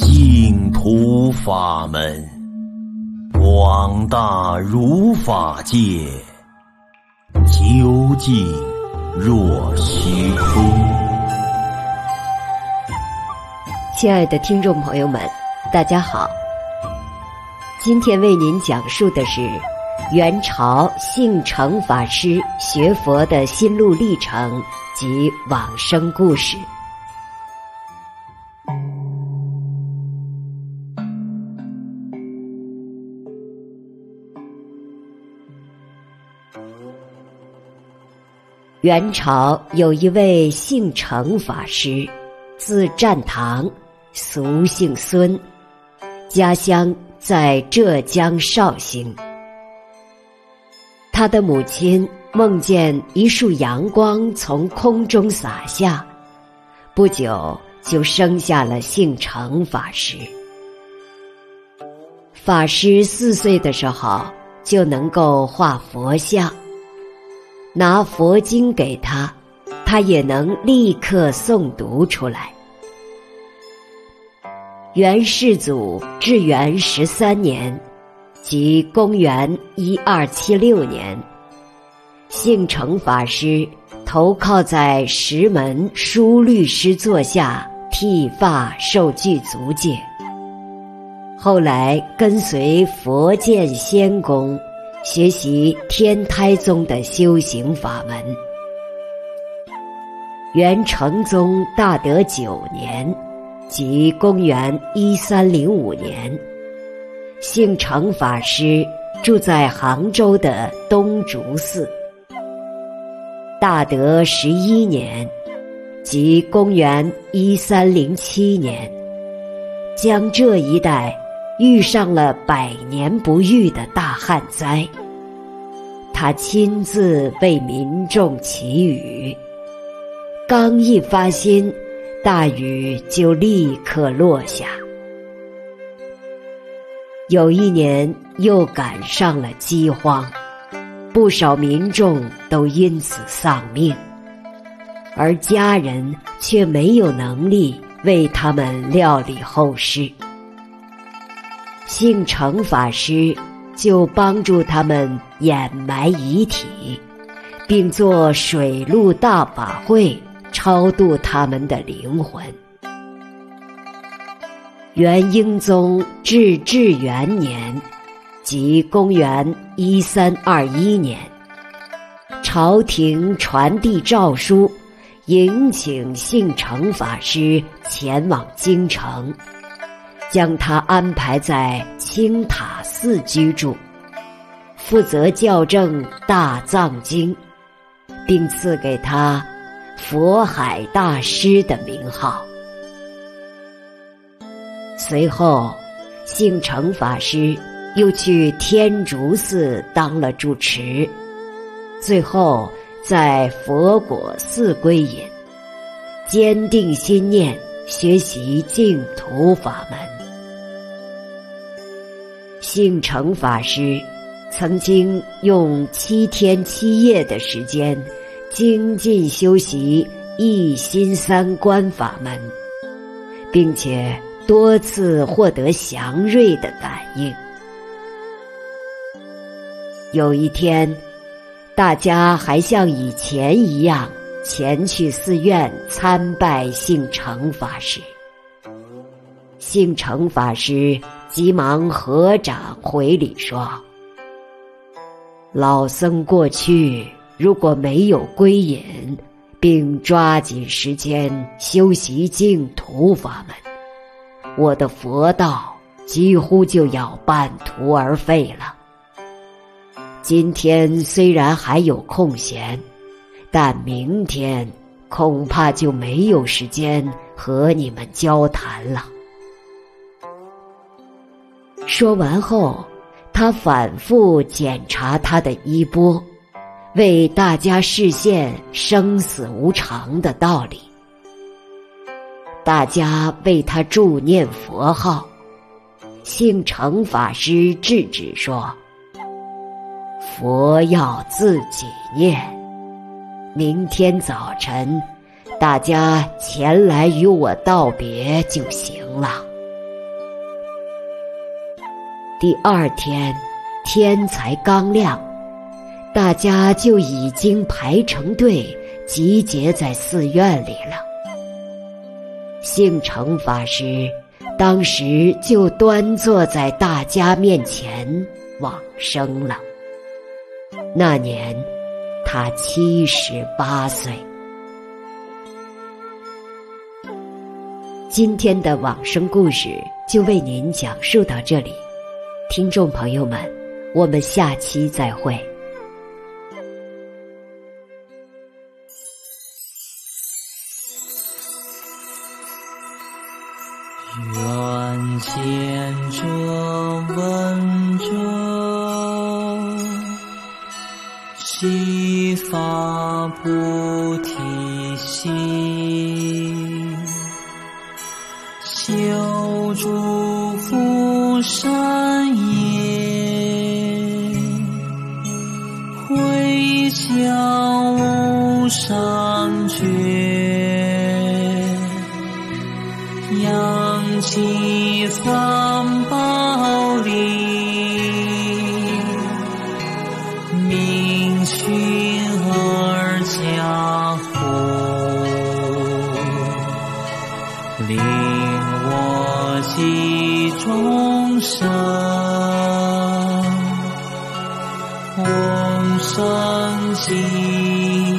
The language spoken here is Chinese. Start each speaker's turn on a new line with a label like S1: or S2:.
S1: 净土法门，广大如法界，究竟若虚空。
S2: 亲爱的听众朋友们，大家好。今天为您讲述的是元朝性成法师学佛的心路历程及往生故事。元朝有一位姓程法师，字占堂，俗姓孙，家乡在浙江绍兴。他的母亲梦见一束阳光从空中洒下，不久就生下了姓程法师。法师四岁的时候就能够画佛像。拿佛经给他，他也能立刻诵读出来。元世祖至元十三年，即公元一二七六年，性成法师投靠在石门书律师座下剃发受具足戒，后来跟随佛见仙公。学习天台宗的修行法门。元成宗大德九年，即公元一三零五年，性成法师住在杭州的东竹寺。大德十一年，即公元一三零七年，江浙一带。遇上了百年不遇的大旱灾，他亲自为民众祈雨，刚一发心，大雨就立刻落下。有一年又赶上了饥荒，不少民众都因此丧命，而家人却没有能力为他们料理后事。性成法师就帮助他们掩埋遗体，并做水陆大法会，超度他们的灵魂。元英宗至至元年，即公元一三二一年，朝廷传递诏书，迎请性成法师前往京城。将他安排在青塔寺居住，负责校正大藏经，并赐给他“佛海大师”的名号。随后，性成法师又去天竺寺当了住持，最后在佛果寺归隐，坚定心念，学习净土法门。性成法师曾经用七天七夜的时间精进修习一心三观法门，并且多次获得祥瑞的感应。有一天，大家还像以前一样前去寺院参拜性成法师。性成法师。急忙合掌回礼说：“老僧过去如果没有归隐，并抓紧时间修习净土法门，我的佛道几乎就要半途而废了。今天虽然还有空闲，但明天恐怕就没有时间和你们交谈了。”说完后，他反复检查他的衣钵，为大家示现生死无常的道理。大家为他助念佛号，性成法师制止说：“佛要自己念，明天早晨大家前来与我道别就行了。”第二天天才刚亮，大家就已经排成队集结在寺院里了。姓程法师当时就端坐在大家面前往生了。那年他七十八岁。今天的往生故事就为您讲述到这里。听众朋友们，我们下期再会。
S1: 愿见者闻者，悉发菩提心，福善。上觉，扬起三宝铃，明训而家乎，令我系众生，往生极。